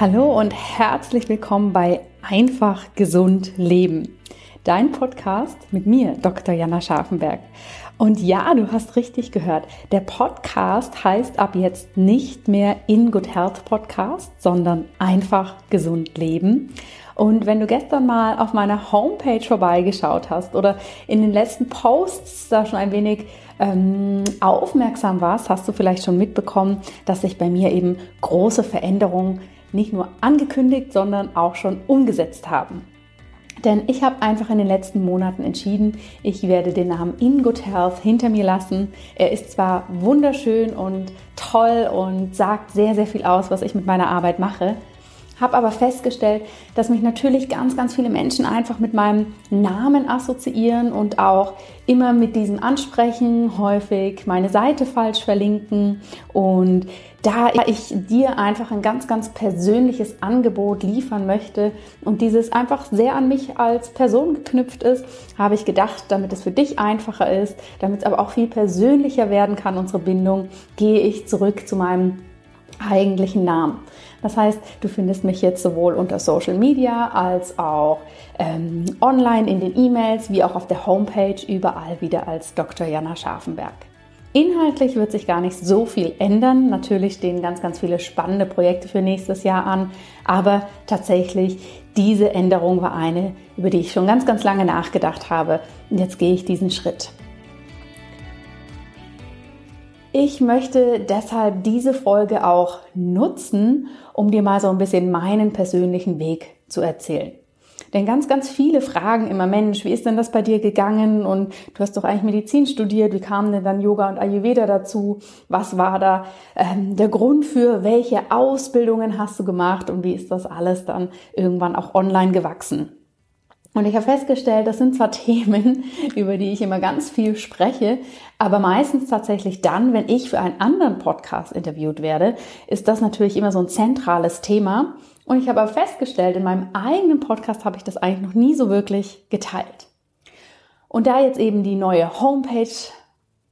Hallo und herzlich willkommen bei Einfach gesund leben. Dein Podcast mit mir, Dr. Jana Scharfenberg. Und ja, du hast richtig gehört. Der Podcast heißt ab jetzt nicht mehr In Good Health Podcast, sondern einfach gesund leben. Und wenn du gestern mal auf meiner Homepage vorbeigeschaut hast oder in den letzten Posts da schon ein wenig ähm, aufmerksam warst, hast du vielleicht schon mitbekommen, dass sich bei mir eben große Veränderungen nicht nur angekündigt, sondern auch schon umgesetzt haben. Denn ich habe einfach in den letzten Monaten entschieden, ich werde den Namen In Good Health hinter mir lassen. Er ist zwar wunderschön und toll und sagt sehr, sehr viel aus, was ich mit meiner Arbeit mache, habe aber festgestellt, dass mich natürlich ganz, ganz viele Menschen einfach mit meinem Namen assoziieren und auch immer mit diesem ansprechen, häufig meine Seite falsch verlinken. Und da ich dir einfach ein ganz, ganz persönliches Angebot liefern möchte und dieses einfach sehr an mich als Person geknüpft ist, habe ich gedacht, damit es für dich einfacher ist, damit es aber auch viel persönlicher werden kann, unsere Bindung, gehe ich zurück zu meinem eigentlichen Namen. Das heißt, du findest mich jetzt sowohl unter Social Media als auch ähm, online in den E-Mails wie auch auf der Homepage überall wieder als Dr. Jana Scharfenberg. Inhaltlich wird sich gar nicht so viel ändern. Natürlich stehen ganz, ganz viele spannende Projekte für nächstes Jahr an. Aber tatsächlich, diese Änderung war eine, über die ich schon ganz, ganz lange nachgedacht habe. Und jetzt gehe ich diesen Schritt. Ich möchte deshalb diese Folge auch nutzen, um dir mal so ein bisschen meinen persönlichen Weg zu erzählen. Denn ganz, ganz viele fragen immer, Mensch, wie ist denn das bei dir gegangen? Und du hast doch eigentlich Medizin studiert. Wie kam denn dann Yoga und Ayurveda dazu? Was war da ähm, der Grund für? Welche Ausbildungen hast du gemacht? Und wie ist das alles dann irgendwann auch online gewachsen? Und ich habe festgestellt, das sind zwar Themen, über die ich immer ganz viel spreche, aber meistens tatsächlich dann, wenn ich für einen anderen Podcast interviewt werde, ist das natürlich immer so ein zentrales Thema. Und ich habe aber festgestellt, in meinem eigenen Podcast habe ich das eigentlich noch nie so wirklich geteilt. Und da jetzt eben die neue Homepage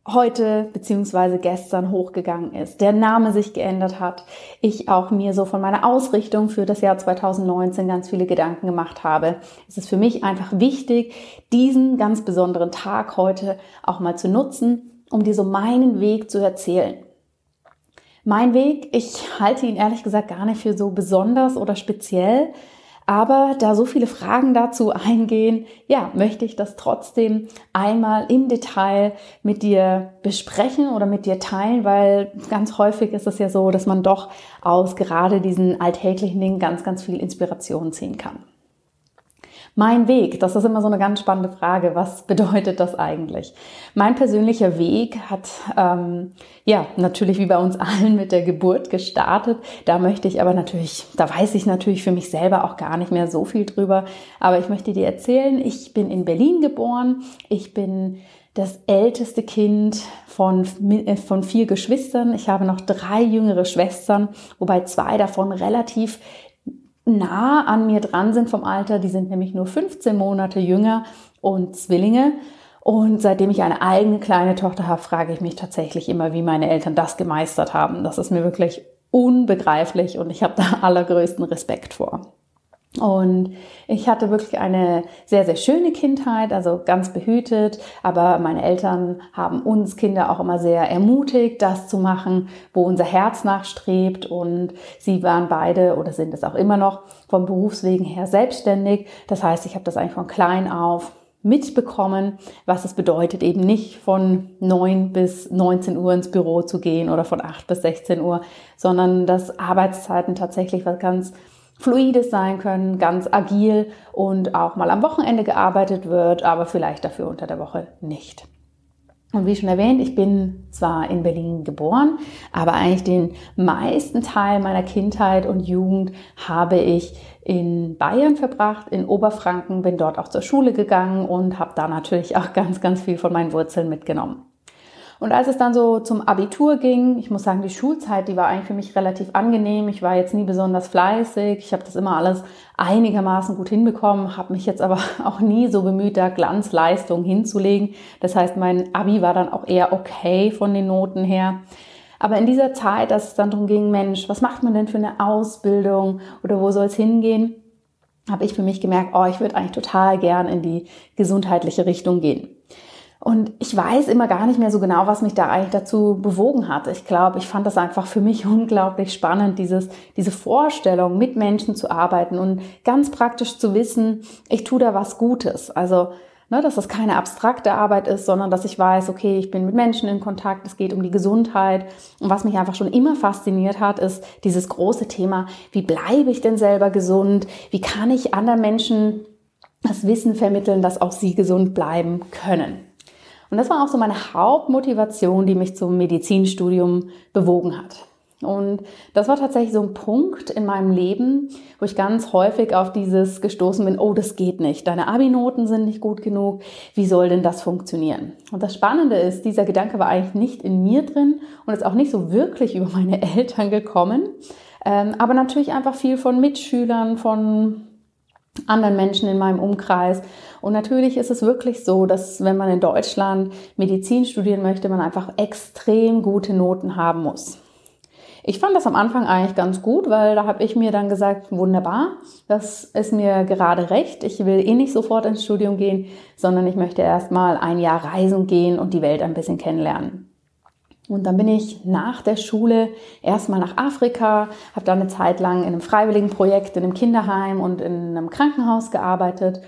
heute beziehungsweise gestern hochgegangen ist, der Name sich geändert hat, ich auch mir so von meiner Ausrichtung für das Jahr 2019 ganz viele Gedanken gemacht habe. Es ist für mich einfach wichtig, diesen ganz besonderen Tag heute auch mal zu nutzen, um dir so meinen Weg zu erzählen. Mein Weg, ich halte ihn ehrlich gesagt gar nicht für so besonders oder speziell, aber da so viele Fragen dazu eingehen, ja, möchte ich das trotzdem einmal im Detail mit dir besprechen oder mit dir teilen, weil ganz häufig ist es ja so, dass man doch aus gerade diesen alltäglichen Dingen ganz, ganz viel Inspiration ziehen kann. Mein Weg, das ist immer so eine ganz spannende Frage. Was bedeutet das eigentlich? Mein persönlicher Weg hat ähm, ja natürlich wie bei uns allen mit der Geburt gestartet. Da möchte ich aber natürlich, da weiß ich natürlich für mich selber auch gar nicht mehr so viel drüber. Aber ich möchte dir erzählen, ich bin in Berlin geboren. Ich bin das älteste Kind von, äh, von vier Geschwistern. Ich habe noch drei jüngere Schwestern, wobei zwei davon relativ nah an mir dran sind vom Alter. Die sind nämlich nur 15 Monate jünger und Zwillinge. Und seitdem ich eine eigene kleine Tochter habe, frage ich mich tatsächlich immer, wie meine Eltern das gemeistert haben. Das ist mir wirklich unbegreiflich und ich habe da allergrößten Respekt vor. Und ich hatte wirklich eine sehr, sehr schöne Kindheit, also ganz behütet. Aber meine Eltern haben uns Kinder auch immer sehr ermutigt, das zu machen, wo unser Herz nachstrebt. Und sie waren beide oder sind es auch immer noch vom Berufswegen her selbstständig. Das heißt, ich habe das eigentlich von klein auf mitbekommen, was es bedeutet, eben nicht von 9 bis 19 Uhr ins Büro zu gehen oder von 8 bis 16 Uhr, sondern dass Arbeitszeiten tatsächlich was ganz Fluides sein können, ganz agil und auch mal am Wochenende gearbeitet wird, aber vielleicht dafür unter der Woche nicht. Und wie schon erwähnt, ich bin zwar in Berlin geboren, aber eigentlich den meisten Teil meiner Kindheit und Jugend habe ich in Bayern verbracht, in Oberfranken, bin dort auch zur Schule gegangen und habe da natürlich auch ganz, ganz viel von meinen Wurzeln mitgenommen. Und als es dann so zum Abitur ging, ich muss sagen, die Schulzeit, die war eigentlich für mich relativ angenehm. Ich war jetzt nie besonders fleißig. Ich habe das immer alles einigermaßen gut hinbekommen, habe mich jetzt aber auch nie so bemüht, da Glanzleistung hinzulegen. Das heißt, mein Abi war dann auch eher okay von den Noten her. Aber in dieser Zeit, dass es dann darum ging, Mensch, was macht man denn für eine Ausbildung oder wo soll es hingehen, habe ich für mich gemerkt, oh, ich würde eigentlich total gern in die gesundheitliche Richtung gehen. Und ich weiß immer gar nicht mehr so genau, was mich da eigentlich dazu bewogen hat. Ich glaube, ich fand das einfach für mich unglaublich spannend, dieses, diese Vorstellung, mit Menschen zu arbeiten und ganz praktisch zu wissen, ich tue da was Gutes. Also Ne, dass das keine abstrakte Arbeit ist, sondern dass ich weiß, okay, ich bin mit Menschen in Kontakt, es geht um die Gesundheit. Und was mich einfach schon immer fasziniert hat, ist dieses große Thema, wie bleibe ich denn selber gesund? Wie kann ich anderen Menschen das Wissen vermitteln, dass auch sie gesund bleiben können? Und das war auch so meine Hauptmotivation, die mich zum Medizinstudium bewogen hat. Und das war tatsächlich so ein Punkt in meinem Leben, wo ich ganz häufig auf dieses gestoßen bin, oh, das geht nicht. Deine Abi-Noten sind nicht gut genug. Wie soll denn das funktionieren? Und das Spannende ist, dieser Gedanke war eigentlich nicht in mir drin und ist auch nicht so wirklich über meine Eltern gekommen. Ähm, aber natürlich einfach viel von Mitschülern, von anderen Menschen in meinem Umkreis. Und natürlich ist es wirklich so, dass wenn man in Deutschland Medizin studieren möchte, man einfach extrem gute Noten haben muss. Ich fand das am Anfang eigentlich ganz gut, weil da habe ich mir dann gesagt, wunderbar, das ist mir gerade recht. Ich will eh nicht sofort ins Studium gehen, sondern ich möchte erst mal ein Jahr reisen gehen und die Welt ein bisschen kennenlernen. Und dann bin ich nach der Schule erstmal nach Afrika, habe da eine Zeit lang in einem Freiwilligenprojekt in einem Kinderheim und in einem Krankenhaus gearbeitet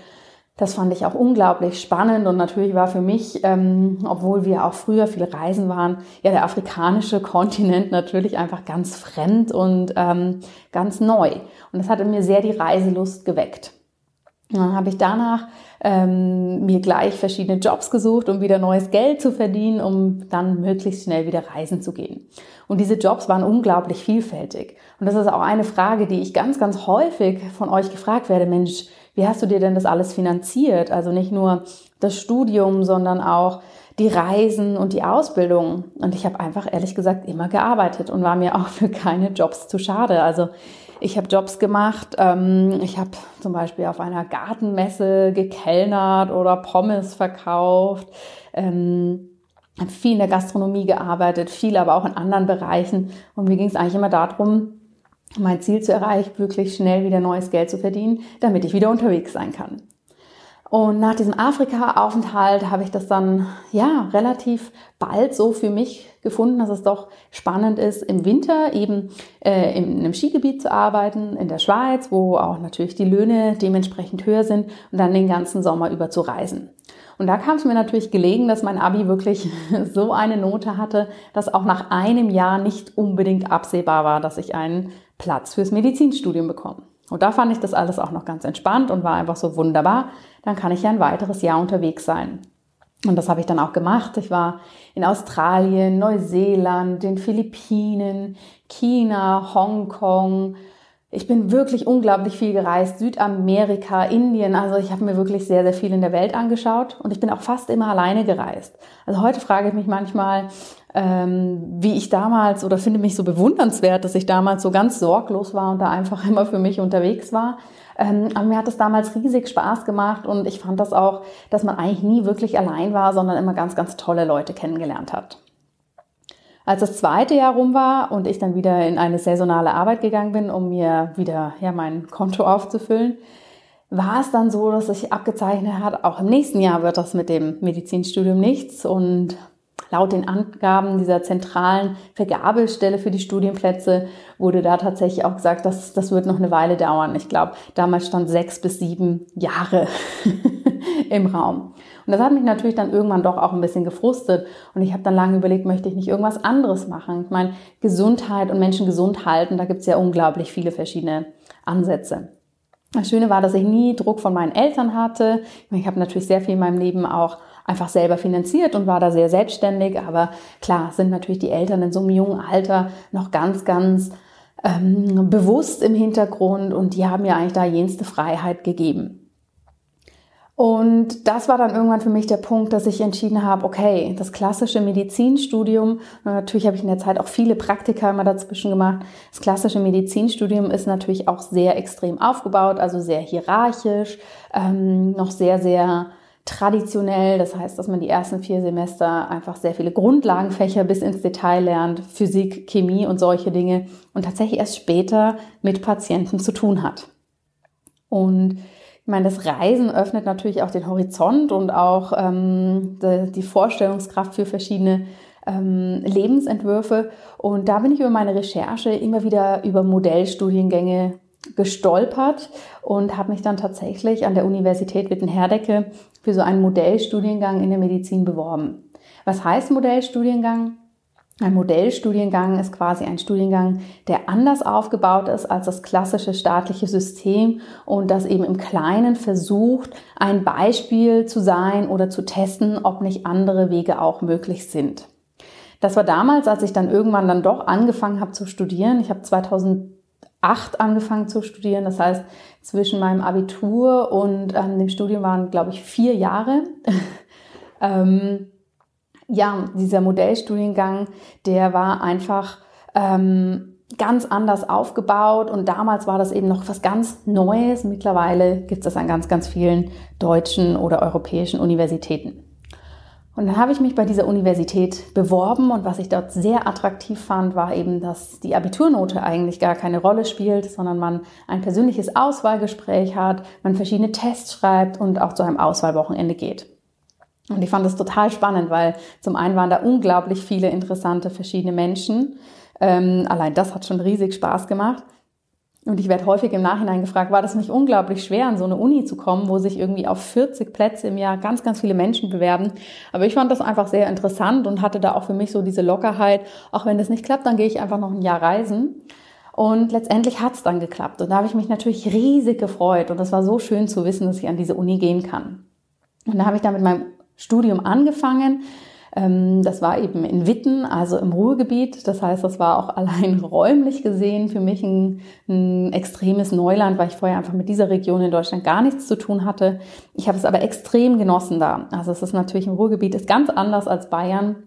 das fand ich auch unglaublich spannend und natürlich war für mich, ähm, obwohl wir auch früher viel reisen waren, ja der afrikanische Kontinent natürlich einfach ganz fremd und ähm, ganz neu. Und das hat in mir sehr die Reiselust geweckt. Und dann habe ich danach ähm, mir gleich verschiedene Jobs gesucht, um wieder neues Geld zu verdienen, um dann möglichst schnell wieder reisen zu gehen. Und diese Jobs waren unglaublich vielfältig. Und das ist auch eine Frage, die ich ganz, ganz häufig von euch gefragt werde. Mensch, wie hast du dir denn das alles finanziert? Also nicht nur das Studium, sondern auch die Reisen und die Ausbildung. Und ich habe einfach ehrlich gesagt immer gearbeitet und war mir auch für keine Jobs zu schade. Also ich habe Jobs gemacht. Ähm, ich habe zum Beispiel auf einer Gartenmesse gekellnert oder Pommes verkauft. Ähm, habe viel in der Gastronomie gearbeitet, viel aber auch in anderen Bereichen. Und mir ging es eigentlich immer darum, mein Ziel zu erreichen, wirklich schnell wieder neues Geld zu verdienen, damit ich wieder unterwegs sein kann. Und nach diesem Afrika-Aufenthalt habe ich das dann ja relativ bald so für mich gefunden, dass es doch spannend ist, im Winter eben äh, in einem Skigebiet zu arbeiten, in der Schweiz, wo auch natürlich die Löhne dementsprechend höher sind und dann den ganzen Sommer über zu reisen. Und da kam es mir natürlich gelegen, dass mein Abi wirklich so eine Note hatte, dass auch nach einem Jahr nicht unbedingt absehbar war, dass ich einen Platz fürs Medizinstudium bekommen. Und da fand ich das alles auch noch ganz entspannt und war einfach so wunderbar. Dann kann ich ja ein weiteres Jahr unterwegs sein. Und das habe ich dann auch gemacht. Ich war in Australien, Neuseeland, den Philippinen, China, Hongkong. Ich bin wirklich unglaublich viel gereist. Südamerika, Indien. Also ich habe mir wirklich sehr, sehr viel in der Welt angeschaut. Und ich bin auch fast immer alleine gereist. Also heute frage ich mich manchmal, ähm, wie ich damals oder finde mich so bewundernswert, dass ich damals so ganz sorglos war und da einfach immer für mich unterwegs war. Ähm, aber mir hat es damals riesig Spaß gemacht und ich fand das auch, dass man eigentlich nie wirklich allein war, sondern immer ganz, ganz tolle Leute kennengelernt hat. Als das zweite Jahr rum war und ich dann wieder in eine saisonale Arbeit gegangen bin, um mir wieder ja, mein Konto aufzufüllen, war es dann so, dass sich abgezeichnet hat, auch im nächsten Jahr wird das mit dem Medizinstudium nichts und Laut den Angaben dieser zentralen Vergabestelle für die Studienplätze wurde da tatsächlich auch gesagt, dass das wird noch eine Weile dauern. Ich glaube, damals stand sechs bis sieben Jahre im Raum. Und das hat mich natürlich dann irgendwann doch auch ein bisschen gefrustet. Und ich habe dann lange überlegt, möchte ich nicht irgendwas anderes machen? Ich meine, Gesundheit und Menschen gesund halten, da gibt es ja unglaublich viele verschiedene Ansätze. Das Schöne war, dass ich nie Druck von meinen Eltern hatte. Ich habe natürlich sehr viel in meinem Leben auch einfach selber finanziert und war da sehr selbstständig. Aber klar sind natürlich die Eltern in so einem jungen Alter noch ganz, ganz ähm, bewusst im Hintergrund und die haben mir eigentlich da jenste Freiheit gegeben. Und das war dann irgendwann für mich der Punkt, dass ich entschieden habe, okay, das klassische Medizinstudium, natürlich habe ich in der Zeit auch viele Praktika immer dazwischen gemacht, das klassische Medizinstudium ist natürlich auch sehr extrem aufgebaut, also sehr hierarchisch, ähm, noch sehr, sehr traditionell. Das heißt, dass man die ersten vier Semester einfach sehr viele Grundlagenfächer bis ins Detail lernt, Physik, Chemie und solche Dinge und tatsächlich erst später mit Patienten zu tun hat. Und ich meine, das Reisen öffnet natürlich auch den Horizont und auch ähm, die, Vorstellungskraft für verschiedene ähm, Lebensentwürfe. Und da bin ich über meine Recherche immer wieder über Modellstudiengänge gestolpert und habe mich dann tatsächlich an der Universität Witten-Herdecke für so einen Modellstudiengang in der Medizin beworben. Was heißt Modellstudiengang? Ein Modellstudiengang ist quasi ein Studiengang, der anders aufgebaut ist als das klassische staatliche System und das eben im Kleinen versucht, ein Beispiel zu sein oder zu testen, ob nicht andere Wege auch möglich sind. Das war damals, als ich dann irgendwann dann doch angefangen habe zu studieren. Ich habe 2000 acht angefangen zu studieren. Das heißt, zwischen meinem Abitur und ähm, dem Studium waren, glaube ich, vier Jahre. ähm, ja, dieser Modellstudiengang, der war einfach ähm, ganz anders aufgebaut und damals war das eben noch was ganz Neues. Mittlerweile gibt es das an ganz, ganz vielen deutschen oder europäischen Universitäten. Und dann habe ich mich bei dieser Universität beworben und was ich dort sehr attraktiv fand, war eben, dass die Abiturnote eigentlich gar keine Rolle spielt, sondern man ein persönliches Auswahlgespräch hat, man verschiedene Tests schreibt und auch zu einem Auswahlwochenende geht. Und ich fand das total spannend, weil zum einen waren da unglaublich viele interessante verschiedene Menschen. Ähm, allein das hat schon riesig Spaß gemacht. Und ich werde häufig im Nachhinein gefragt, war das nicht unglaublich schwer, an so eine Uni zu kommen, wo sich irgendwie auf 40 Plätze im Jahr ganz, ganz viele Menschen bewerben. Aber ich fand das einfach sehr interessant und hatte da auch für mich so diese Lockerheit, auch wenn das nicht klappt, dann gehe ich einfach noch ein Jahr reisen. Und letztendlich hat es dann geklappt. Und da habe ich mich natürlich riesig gefreut. Und das war so schön zu wissen, dass ich an diese Uni gehen kann. Und da habe ich dann mit meinem Studium angefangen das war eben in Witten, also im Ruhrgebiet. Das heißt, das war auch allein räumlich gesehen für mich ein, ein extremes Neuland, weil ich vorher einfach mit dieser Region in Deutschland gar nichts zu tun hatte. Ich habe es aber extrem genossen da. Also es ist natürlich im Ruhrgebiet ist ganz anders als Bayern,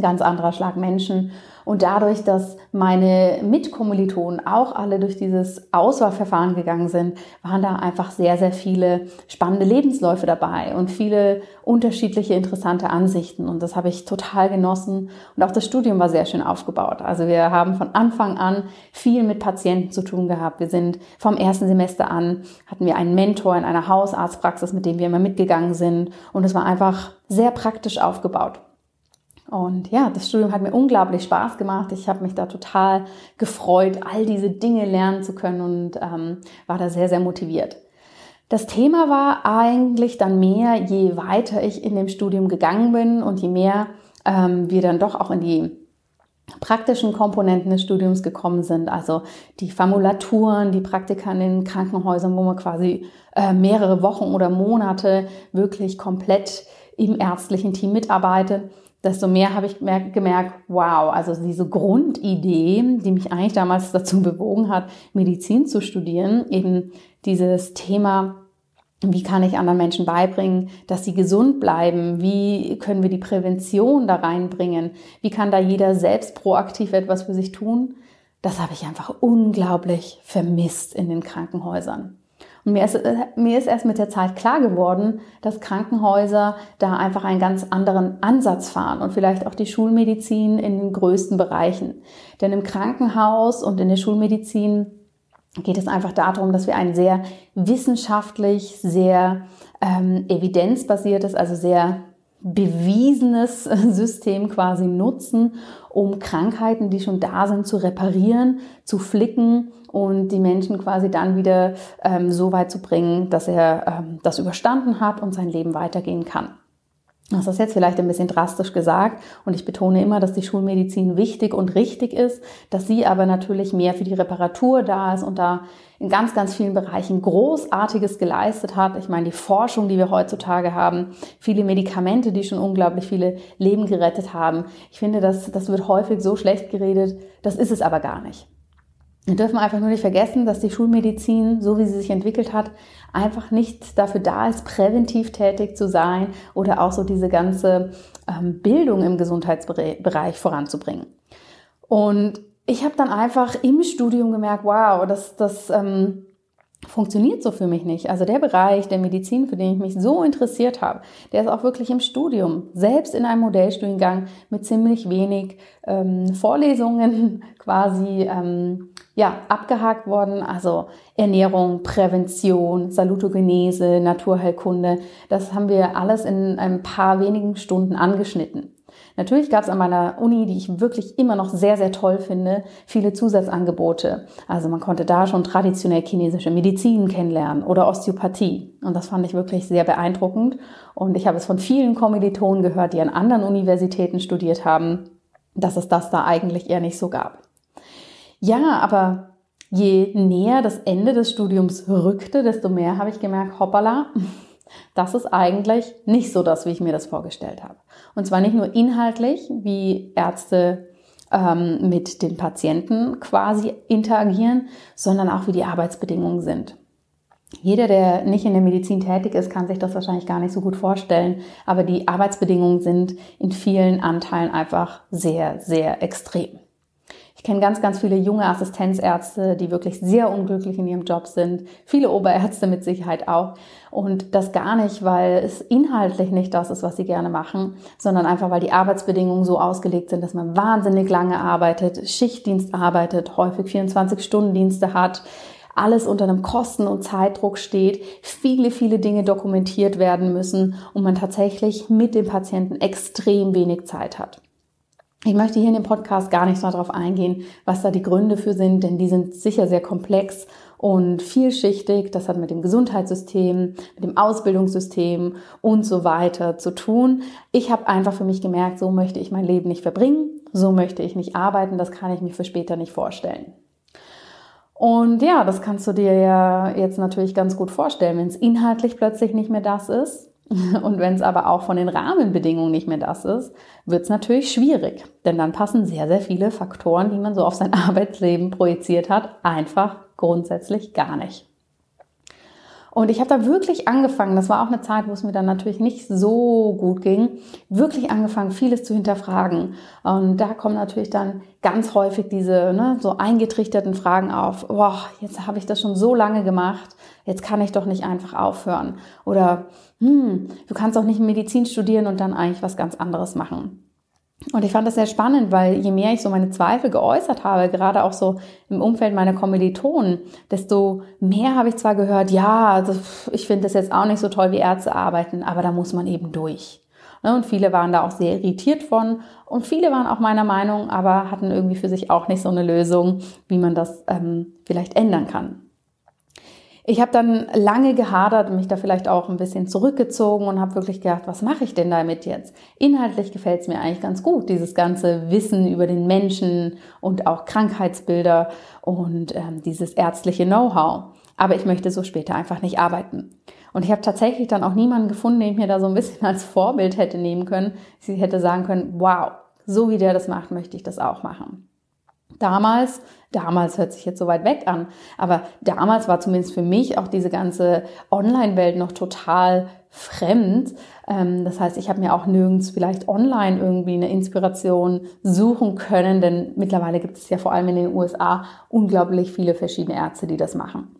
ganz anderer Schlag Menschen. Und dadurch, dass meine Mitkommilitonen auch alle durch dieses Auswahlverfahren gegangen sind, waren da einfach sehr, sehr viele spannende Lebensläufe dabei und viele unterschiedliche interessante Ansichten. Und das habe ich total genossen. Und auch das Studium war sehr schön aufgebaut. Also wir haben von Anfang an viel mit Patienten zu tun gehabt. Wir sind vom ersten Semester an, hatten wir einen Mentor in einer Hausarztpraxis, mit dem wir immer mitgegangen sind. Und es war einfach sehr praktisch aufgebaut. Und ja, das Studium hat mir unglaublich Spaß gemacht. Ich habe mich da total gefreut, all diese Dinge lernen zu können und ähm, war da sehr, sehr motiviert. Das Thema war eigentlich dann mehr, je weiter ich in dem Studium gegangen bin und je mehr ähm, wir dann doch auch in die praktischen Komponenten des Studiums gekommen sind, also die Formulaturen, die Praktika in den Krankenhäusern, wo man quasi äh, mehrere Wochen oder Monate wirklich komplett im ärztlichen Team mitarbeitet desto mehr habe ich gemerkt, wow, also diese Grundidee, die mich eigentlich damals dazu bewogen hat, Medizin zu studieren, eben dieses Thema, wie kann ich anderen Menschen beibringen, dass sie gesund bleiben? Wie können wir die Prävention da reinbringen? Wie kann da jeder selbst proaktiv etwas für sich tun? Das habe ich einfach unglaublich vermisst in den Krankenhäusern. Und mir ist, äh, mir ist erst mit der Zeit klar geworden, dass Krankenhäuser da einfach einen ganz anderen Ansatz fahren und vielleicht auch die Schulmedizin in den größten Bereichen. Denn im Krankenhaus und in der Schulmedizin geht es einfach darum, dass wir ein sehr wissenschaftlich, sehr ähm, evidenzbasiertes, also sehr bewiesenes System quasi nutzen, um Krankheiten, die schon da sind, zu reparieren, zu flicken und die Menschen quasi dann wieder ähm, so weit zu bringen, dass er ähm, das überstanden hat und sein Leben weitergehen kann. Das ist jetzt vielleicht ein bisschen drastisch gesagt und ich betone immer, dass die Schulmedizin wichtig und richtig ist, dass sie aber natürlich mehr für die Reparatur da ist und da in ganz, ganz vielen Bereichen Großartiges geleistet hat. Ich meine, die Forschung, die wir heutzutage haben, viele Medikamente, die schon unglaublich viele Leben gerettet haben. Ich finde, das, das wird häufig so schlecht geredet, das ist es aber gar nicht. Wir dürfen einfach nur nicht vergessen, dass die Schulmedizin, so wie sie sich entwickelt hat, einfach nicht dafür da ist, präventiv tätig zu sein oder auch so diese ganze ähm, Bildung im Gesundheitsbereich voranzubringen. Und ich habe dann einfach im Studium gemerkt, wow, das, das ähm, funktioniert so für mich nicht. Also der Bereich der Medizin, für den ich mich so interessiert habe, der ist auch wirklich im Studium, selbst in einem Modellstudiengang mit ziemlich wenig ähm, Vorlesungen quasi ähm, ja, abgehakt worden. Also Ernährung, Prävention, Salutogenese, Naturheilkunde, das haben wir alles in ein paar wenigen Stunden angeschnitten. Natürlich gab es an meiner Uni, die ich wirklich immer noch sehr, sehr toll finde, viele Zusatzangebote. Also man konnte da schon traditionell chinesische Medizin kennenlernen oder Osteopathie. Und das fand ich wirklich sehr beeindruckend. Und ich habe es von vielen Kommilitonen gehört, die an anderen Universitäten studiert haben, dass es das da eigentlich eher nicht so gab. Ja, aber je näher das Ende des Studiums rückte, desto mehr habe ich gemerkt, hoppala, das ist eigentlich nicht so das, wie ich mir das vorgestellt habe. Und zwar nicht nur inhaltlich, wie Ärzte ähm, mit den Patienten quasi interagieren, sondern auch wie die Arbeitsbedingungen sind. Jeder, der nicht in der Medizin tätig ist, kann sich das wahrscheinlich gar nicht so gut vorstellen, aber die Arbeitsbedingungen sind in vielen Anteilen einfach sehr, sehr extrem. Ich kenne ganz, ganz viele junge Assistenzärzte, die wirklich sehr unglücklich in ihrem Job sind. Viele Oberärzte mit Sicherheit auch. Und das gar nicht, weil es inhaltlich nicht das ist, was sie gerne machen, sondern einfach, weil die Arbeitsbedingungen so ausgelegt sind, dass man wahnsinnig lange arbeitet, Schichtdienst arbeitet, häufig 24-Stunden-Dienste hat, alles unter einem Kosten- und Zeitdruck steht, viele, viele Dinge dokumentiert werden müssen und man tatsächlich mit dem Patienten extrem wenig Zeit hat. Ich möchte hier in dem Podcast gar nicht darauf eingehen, was da die Gründe für sind, denn die sind sicher sehr komplex und vielschichtig. Das hat mit dem Gesundheitssystem, mit dem Ausbildungssystem und so weiter zu tun. Ich habe einfach für mich gemerkt, so möchte ich mein Leben nicht verbringen, so möchte ich nicht arbeiten, das kann ich mir für später nicht vorstellen. Und ja, das kannst du dir ja jetzt natürlich ganz gut vorstellen, wenn es inhaltlich plötzlich nicht mehr das ist, und wenn es aber auch von den Rahmenbedingungen nicht mehr das ist, wird es natürlich schwierig. Denn dann passen sehr, sehr viele Faktoren, die man so auf sein Arbeitsleben projiziert hat, einfach grundsätzlich gar nicht. Und ich habe da wirklich angefangen, das war auch eine Zeit, wo es mir dann natürlich nicht so gut ging, wirklich angefangen, vieles zu hinterfragen. Und da kommen natürlich dann ganz häufig diese ne, so eingetrichterten Fragen auf, boah, jetzt habe ich das schon so lange gemacht, jetzt kann ich doch nicht einfach aufhören. Oder hm, du kannst auch nicht Medizin studieren und dann eigentlich was ganz anderes machen. Und ich fand das sehr spannend, weil je mehr ich so meine Zweifel geäußert habe, gerade auch so im Umfeld meiner Kommilitonen, desto mehr habe ich zwar gehört, ja, also ich finde das jetzt auch nicht so toll, wie Ärzte arbeiten, aber da muss man eben durch. Ne, und viele waren da auch sehr irritiert von und viele waren auch meiner Meinung, aber hatten irgendwie für sich auch nicht so eine Lösung, wie man das ähm, vielleicht ändern kann. Ich habe dann lange gehadert und mich da vielleicht auch ein bisschen zurückgezogen und habe wirklich gedacht, was mache ich denn damit jetzt? Inhaltlich gefällt es mir eigentlich ganz gut, dieses ganze Wissen über den Menschen und auch Krankheitsbilder und ähm, dieses ärztliche Know-how. Aber ich möchte so später einfach nicht arbeiten. Und ich habe tatsächlich dann auch niemanden gefunden, den ich mir da so ein bisschen als Vorbild hätte nehmen können. Sie hätte sagen können, wow, so wie der das macht, möchte ich das auch machen. Damals, damals hört sich jetzt so weit weg an, aber damals war zumindest für mich auch diese ganze Online-Welt noch total fremd. Ähm, das heißt, ich habe mir auch nirgends vielleicht online irgendwie eine Inspiration suchen können, denn mittlerweile gibt es ja vor allem in den USA unglaublich viele verschiedene Ärzte, die das machen.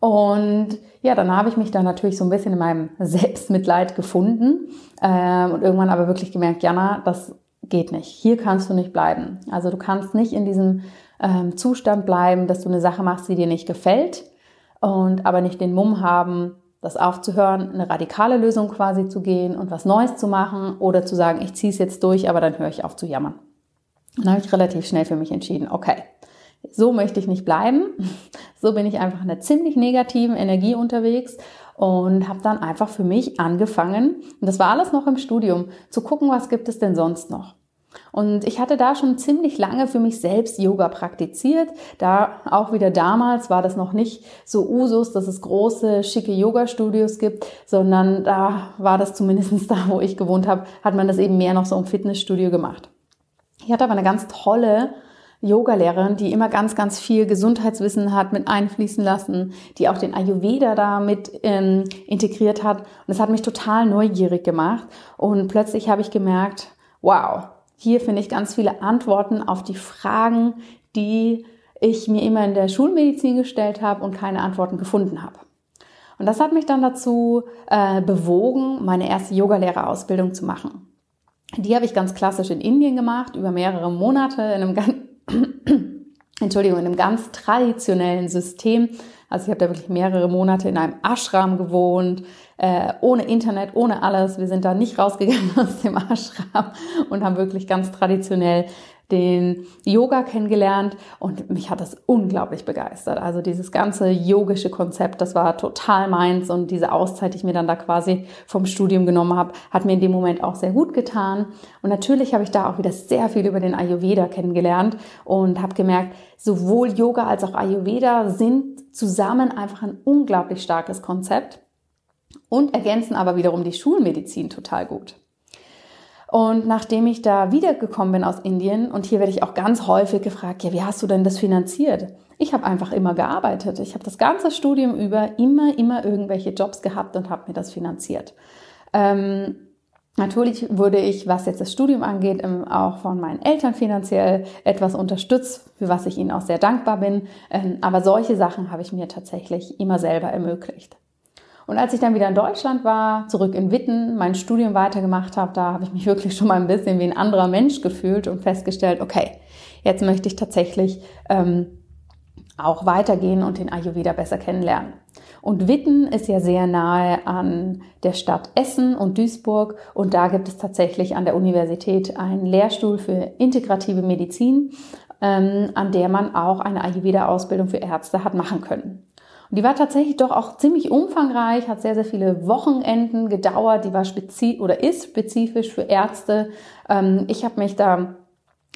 Und ja, dann habe ich mich da natürlich so ein bisschen in meinem Selbstmitleid gefunden ähm, und irgendwann aber wirklich gemerkt, Jana, das geht nicht. Hier kannst du nicht bleiben. Also du kannst nicht in diesem ähm, Zustand bleiben, dass du eine Sache machst, die dir nicht gefällt und aber nicht den Mumm haben, das aufzuhören, eine radikale Lösung quasi zu gehen und was Neues zu machen oder zu sagen, ich ziehe es jetzt durch, aber dann höre ich auf zu jammern. Dann habe ich relativ schnell für mich entschieden, okay, so möchte ich nicht bleiben. So bin ich einfach in einer ziemlich negativen Energie unterwegs und habe dann einfach für mich angefangen, und das war alles noch im Studium, zu gucken, was gibt es denn sonst noch. Und ich hatte da schon ziemlich lange für mich selbst Yoga praktiziert. Da auch wieder damals war das noch nicht so Usus, dass es große, schicke Yoga-Studios gibt, sondern da war das zumindest da, wo ich gewohnt habe, hat man das eben mehr noch so im Fitnessstudio gemacht. Ich hatte aber eine ganz tolle Yogalehrerin, die immer ganz, ganz viel Gesundheitswissen hat mit einfließen lassen, die auch den Ayurveda da mit ähm, integriert hat. Und das hat mich total neugierig gemacht. Und plötzlich habe ich gemerkt, wow, hier finde ich ganz viele Antworten auf die Fragen, die ich mir immer in der Schulmedizin gestellt habe und keine Antworten gefunden habe. Und das hat mich dann dazu äh, bewogen, meine erste Yogalehrerausbildung zu machen. Die habe ich ganz klassisch in Indien gemacht, über mehrere Monate in einem ganz, Entschuldigung, in einem ganz traditionellen System. Also ich habe da wirklich mehrere Monate in einem Ashram gewohnt, äh, ohne Internet, ohne alles. Wir sind da nicht rausgegangen aus dem Ashram und haben wirklich ganz traditionell den Yoga kennengelernt und mich hat das unglaublich begeistert. Also dieses ganze yogische Konzept, das war total meins und diese Auszeit, die ich mir dann da quasi vom Studium genommen habe, hat mir in dem Moment auch sehr gut getan. Und natürlich habe ich da auch wieder sehr viel über den Ayurveda kennengelernt und habe gemerkt, sowohl Yoga als auch Ayurveda sind zusammen einfach ein unglaublich starkes Konzept und ergänzen aber wiederum die Schulmedizin total gut. Und nachdem ich da wiedergekommen bin aus Indien, und hier werde ich auch ganz häufig gefragt, ja, wie hast du denn das finanziert? Ich habe einfach immer gearbeitet. Ich habe das ganze Studium über immer, immer irgendwelche Jobs gehabt und habe mir das finanziert. Ähm, Natürlich wurde ich, was jetzt das Studium angeht, auch von meinen Eltern finanziell etwas unterstützt, für was ich ihnen auch sehr dankbar bin. Ähm, aber solche Sachen habe ich mir tatsächlich immer selber ermöglicht. Und als ich dann wieder in Deutschland war, zurück in Witten, mein Studium weitergemacht habe, da habe ich mich wirklich schon mal ein bisschen wie ein anderer Mensch gefühlt und festgestellt, okay, jetzt möchte ich tatsächlich ähm, auch weitergehen und den Ayurveda besser kennenlernen. Und Witten ist ja sehr nahe an der Stadt Essen und Duisburg und da gibt es tatsächlich an der Universität einen Lehrstuhl für integrative Medizin, ähm, an der man auch eine Ayurveda-Ausbildung für Ärzte hat machen können. Und die war tatsächlich doch auch ziemlich umfangreich, hat sehr, sehr viele Wochenenden gedauert. Die war spezifisch oder ist spezifisch für Ärzte. Ähm, ich habe mich da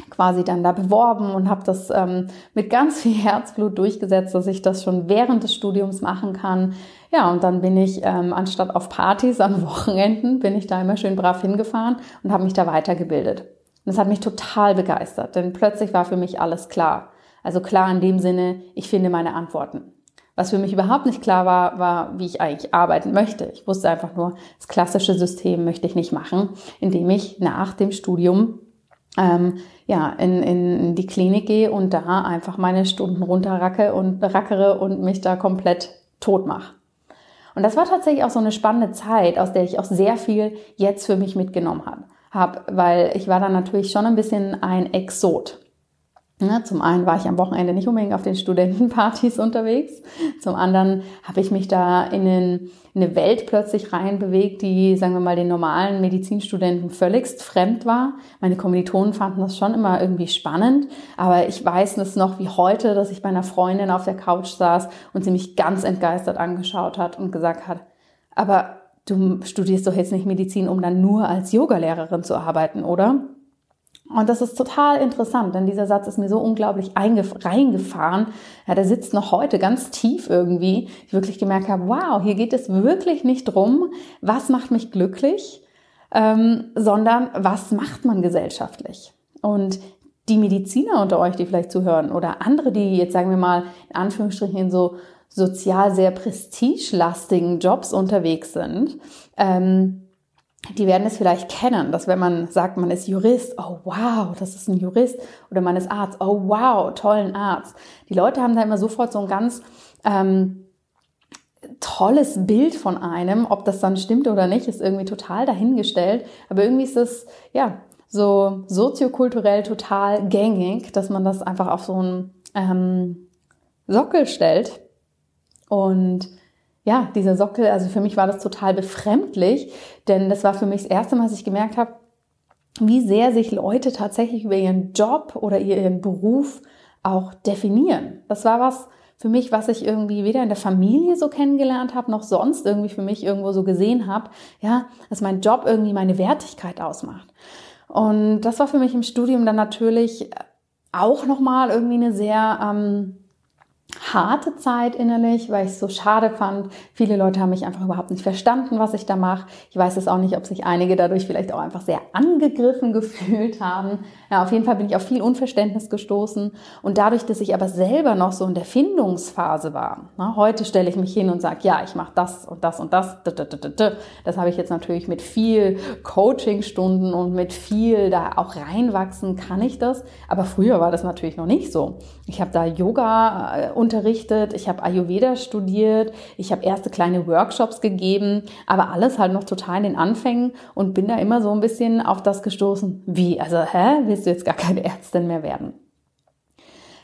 quasi dann da beworben und habe das ähm, mit ganz viel Herzblut durchgesetzt, dass ich das schon während des Studiums machen kann. Ja, und dann bin ich ähm, anstatt auf Partys an Wochenenden, bin ich da immer schön brav hingefahren und habe mich da weitergebildet. Und das hat mich total begeistert, denn plötzlich war für mich alles klar. Also klar in dem Sinne, ich finde meine Antworten. Was für mich überhaupt nicht klar war, war, wie ich eigentlich arbeiten möchte. Ich wusste einfach nur, das klassische System möchte ich nicht machen, indem ich nach dem Studium ähm, ja, in, in die Klinik gehe und da einfach meine Stunden runterracke und rackere und mich da komplett tot mache. Und das war tatsächlich auch so eine spannende Zeit, aus der ich auch sehr viel jetzt für mich mitgenommen habe, hab, weil ich war dann natürlich schon ein bisschen ein Exot. Ja, zum einen war ich am Wochenende nicht unbedingt auf den Studentenpartys unterwegs. Zum anderen habe ich mich da in, in eine Welt plötzlich reinbewegt, die, sagen wir mal, den normalen Medizinstudenten völligst fremd war. Meine Kommilitonen fanden das schon immer irgendwie spannend. Aber ich weiß es noch wie heute, dass ich bei einer Freundin auf der Couch saß und sie mich ganz entgeistert angeschaut hat und gesagt hat, aber du studierst doch jetzt nicht Medizin, um dann nur als Yogalehrerin zu arbeiten, oder? Und das ist total interessant, denn dieser Satz ist mir so unglaublich reingefahren. Ja, der sitzt noch heute ganz tief irgendwie. Ich wirklich gemerkt habe, wow, hier geht es wirklich nicht drum, was macht mich glücklich, ähm, sondern was macht man gesellschaftlich. Und die Mediziner unter euch, die vielleicht zuhören, oder andere, die jetzt sagen wir mal in Anführungsstrichen in so sozial sehr prestigelastigen Jobs unterwegs sind, ähm, die werden es vielleicht kennen, dass wenn man sagt, man ist Jurist, oh wow, das ist ein Jurist, oder man ist Arzt, oh wow, tollen Arzt. Die Leute haben da immer sofort so ein ganz ähm, tolles Bild von einem, ob das dann stimmt oder nicht, ist irgendwie total dahingestellt. Aber irgendwie ist es ja so soziokulturell total gängig, dass man das einfach auf so einen ähm, Sockel stellt und ja, dieser Sockel, also für mich war das total befremdlich, denn das war für mich das erste Mal, dass ich gemerkt habe, wie sehr sich Leute tatsächlich über ihren Job oder ihren Beruf auch definieren. Das war was für mich, was ich irgendwie weder in der Familie so kennengelernt habe, noch sonst irgendwie für mich irgendwo so gesehen habe, ja, dass mein Job irgendwie meine Wertigkeit ausmacht. Und das war für mich im Studium dann natürlich auch nochmal irgendwie eine sehr ähm, harte Zeit innerlich, weil ich es so schade fand. Viele Leute haben mich einfach überhaupt nicht verstanden, was ich da mache. Ich weiß es auch nicht, ob sich einige dadurch vielleicht auch einfach sehr angegriffen gefühlt haben. Ja, auf jeden Fall bin ich auf viel Unverständnis gestoßen. Und dadurch, dass ich aber selber noch so in der Findungsphase war, na, heute stelle ich mich hin und sage, ja, ich mache das und das und das. Das habe ich jetzt natürlich mit viel Coachingstunden und mit viel da auch reinwachsen, kann ich das. Aber früher war das natürlich noch nicht so. Ich habe da Yoga äh, unterrichtet, ich habe Ayurveda studiert, ich habe erste kleine Workshops gegeben, aber alles halt noch total in den Anfängen und bin da immer so ein bisschen auf das gestoßen. Wie? Also, hä? Willst du jetzt gar keine Ärztin mehr werden?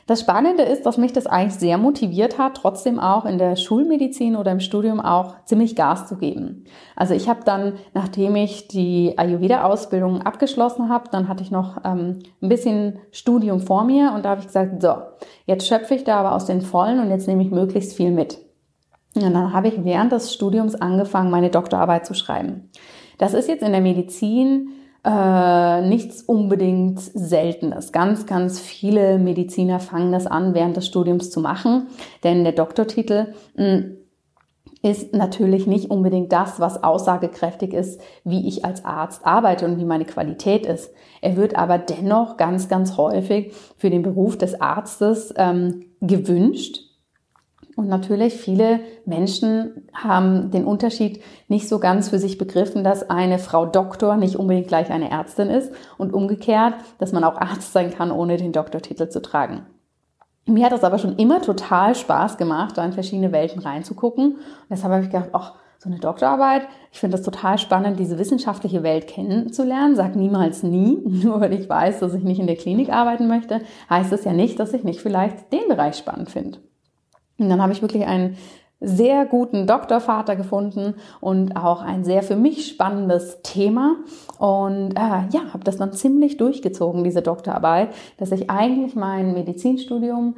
Das Spannende ist, dass mich das eigentlich sehr motiviert hat, trotzdem auch in der Schulmedizin oder im Studium auch ziemlich Gas zu geben. Also ich habe dann, nachdem ich die Ayurveda-Ausbildung abgeschlossen habe, dann hatte ich noch ähm, ein bisschen Studium vor mir und da habe ich gesagt, so, jetzt schöpfe ich da aber aus den Vollen und jetzt nehme ich möglichst viel mit. Und dann habe ich während des Studiums angefangen, meine Doktorarbeit zu schreiben. Das ist jetzt in der Medizin äh, nichts unbedingt Seltenes. Ganz, ganz viele Mediziner fangen das an, während des Studiums zu machen, denn der Doktortitel mh, hm, ist natürlich nicht unbedingt das, was aussagekräftig ist, wie ich als Arzt arbeite und wie meine Qualität ist. Er wird aber dennoch ganz, ganz häufig für den Beruf des Arztes ähm, gewünscht und natürlich viele Menschen haben den Unterschied nicht so ganz für sich begriffen, dass eine Frau Doktor nicht unbedingt gleich eine Ärztin ist und umgekehrt, dass man auch Arzt sein kann, ohne den Doktortitel zu tragen. Mir hat das aber schon immer total Spaß gemacht, da in verschiedene Welten reinzugucken. Und deshalb habe ich gedacht, ach, so eine Doktorarbeit, ich finde das total spannend, diese wissenschaftliche Welt kennenzulernen. Sag niemals nie. Nur weil ich weiß, dass ich nicht in der Klinik arbeiten möchte, heißt das ja nicht, dass ich nicht vielleicht den Bereich spannend finde. Und dann habe ich wirklich einen sehr guten Doktorvater gefunden und auch ein sehr für mich spannendes Thema. Und äh, ja, habe das dann ziemlich durchgezogen, diese Doktorarbeit, dass ich eigentlich mein Medizinstudium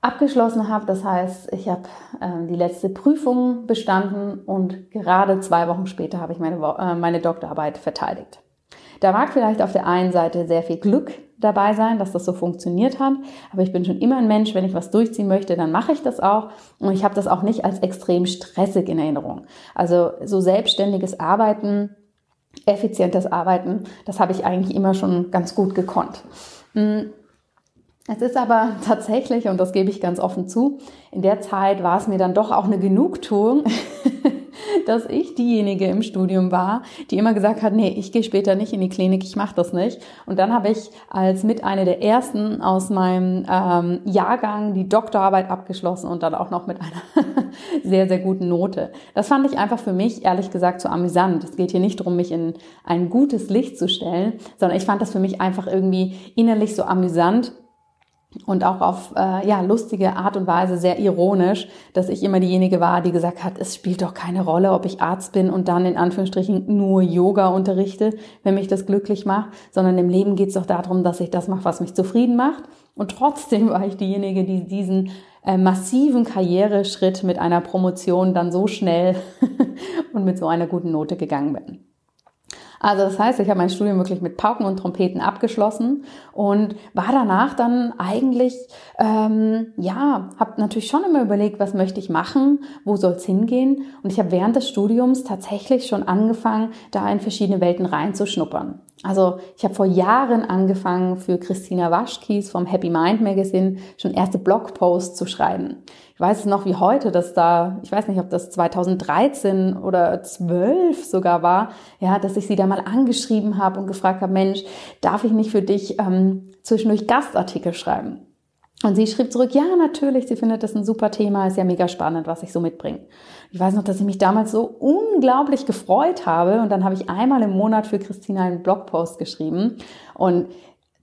abgeschlossen habe. Das heißt, ich habe äh, die letzte Prüfung bestanden und gerade zwei Wochen später habe ich meine, äh, meine Doktorarbeit verteidigt. Da mag vielleicht auf der einen Seite sehr viel Glück dabei sein, dass das so funktioniert hat, aber ich bin schon immer ein Mensch, wenn ich was durchziehen möchte, dann mache ich das auch und ich habe das auch nicht als extrem stressig in Erinnerung. Also so selbstständiges Arbeiten, effizientes Arbeiten, das habe ich eigentlich immer schon ganz gut gekonnt. Hm. Es ist aber tatsächlich, und das gebe ich ganz offen zu, in der Zeit war es mir dann doch auch eine Genugtuung, dass ich diejenige im Studium war, die immer gesagt hat, nee, ich gehe später nicht in die Klinik, ich mache das nicht. Und dann habe ich als mit einer der ersten aus meinem ähm, Jahrgang die Doktorarbeit abgeschlossen und dann auch noch mit einer sehr, sehr guten Note. Das fand ich einfach für mich, ehrlich gesagt, so amüsant. Es geht hier nicht darum, mich in ein gutes Licht zu stellen, sondern ich fand das für mich einfach irgendwie innerlich so amüsant und auch auf äh, ja, lustige Art und Weise sehr ironisch, dass ich immer diejenige war, die gesagt hat, es spielt doch keine Rolle, ob ich Arzt bin und dann in Anführungsstrichen nur Yoga unterrichte, wenn mich das glücklich macht, sondern im Leben geht es doch darum, dass ich das mache, was mich zufrieden macht. Und trotzdem war ich diejenige, die diesen äh, massiven Karriereschritt mit einer Promotion dann so schnell und mit so einer guten Note gegangen bin. Also das heißt, ich habe mein Studium wirklich mit Pauken und Trompeten abgeschlossen und war danach dann eigentlich, ähm, ja, habe natürlich schon immer überlegt, was möchte ich machen, wo soll es hingehen. Und ich habe während des Studiums tatsächlich schon angefangen, da in verschiedene Welten reinzuschnuppern. Also ich habe vor Jahren angefangen, für Christina Waschkies vom Happy Mind Magazine schon erste Blogposts zu schreiben. Ich weiß es noch wie heute, dass da, ich weiß nicht, ob das 2013 oder 12 sogar war, ja, dass ich sie da mal angeschrieben habe und gefragt habe, Mensch, darf ich nicht für dich ähm, zwischendurch Gastartikel schreiben? Und sie schrieb zurück, ja, natürlich, sie findet das ein super Thema, ist ja mega spannend, was ich so mitbringe. Ich weiß noch, dass ich mich damals so unglaublich gefreut habe. Und dann habe ich einmal im Monat für Christina einen Blogpost geschrieben. Und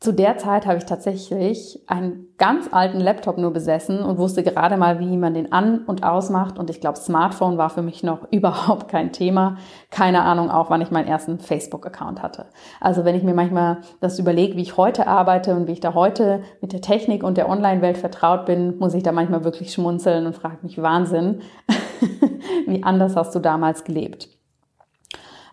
zu der Zeit habe ich tatsächlich einen ganz alten Laptop nur besessen und wusste gerade mal, wie man den an- und ausmacht. Und ich glaube, Smartphone war für mich noch überhaupt kein Thema. Keine Ahnung auch, wann ich meinen ersten Facebook-Account hatte. Also wenn ich mir manchmal das überlege, wie ich heute arbeite und wie ich da heute mit der Technik und der Online-Welt vertraut bin, muss ich da manchmal wirklich schmunzeln und frage mich, Wahnsinn, wie anders hast du damals gelebt?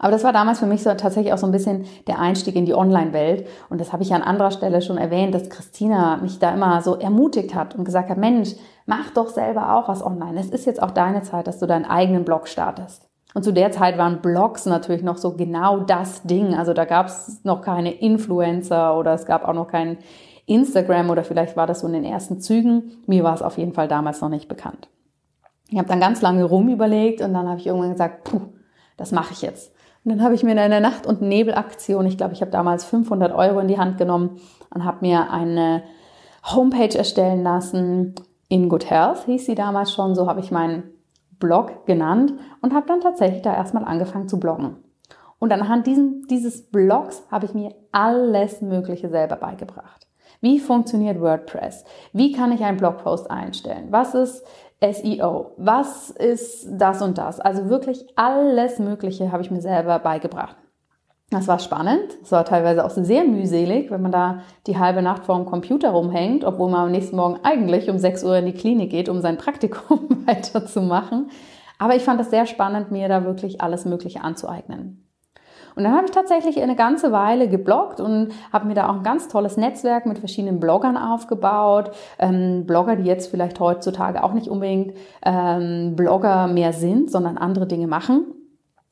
Aber das war damals für mich so tatsächlich auch so ein bisschen der Einstieg in die Online-Welt. Und das habe ich an anderer Stelle schon erwähnt, dass Christina mich da immer so ermutigt hat und gesagt hat, Mensch, mach doch selber auch was online. Es ist jetzt auch deine Zeit, dass du deinen eigenen Blog startest. Und zu der Zeit waren Blogs natürlich noch so genau das Ding. Also da gab es noch keine Influencer oder es gab auch noch kein Instagram oder vielleicht war das so in den ersten Zügen. Mir war es auf jeden Fall damals noch nicht bekannt. Ich habe dann ganz lange rumüberlegt und dann habe ich irgendwann gesagt, puh, das mache ich jetzt. Und dann habe ich mir in einer Nacht- und Nebelaktion, ich glaube, ich habe damals 500 Euro in die Hand genommen und habe mir eine Homepage erstellen lassen. In Good Health hieß sie damals schon, so habe ich meinen Blog genannt und habe dann tatsächlich da erstmal angefangen zu bloggen. Und anhand diesen, dieses Blogs habe ich mir alles Mögliche selber beigebracht. Wie funktioniert WordPress? Wie kann ich einen Blogpost einstellen? Was ist SEO? Was ist das und das? Also wirklich alles Mögliche habe ich mir selber beigebracht. Das war spannend. Es war teilweise auch sehr mühselig, wenn man da die halbe Nacht vor dem Computer rumhängt, obwohl man am nächsten Morgen eigentlich um 6 Uhr in die Klinik geht, um sein Praktikum weiterzumachen. Aber ich fand es sehr spannend, mir da wirklich alles Mögliche anzueignen. Und dann habe ich tatsächlich eine ganze Weile gebloggt und habe mir da auch ein ganz tolles Netzwerk mit verschiedenen Bloggern aufgebaut. Ähm, Blogger, die jetzt vielleicht heutzutage auch nicht unbedingt ähm, Blogger mehr sind, sondern andere Dinge machen.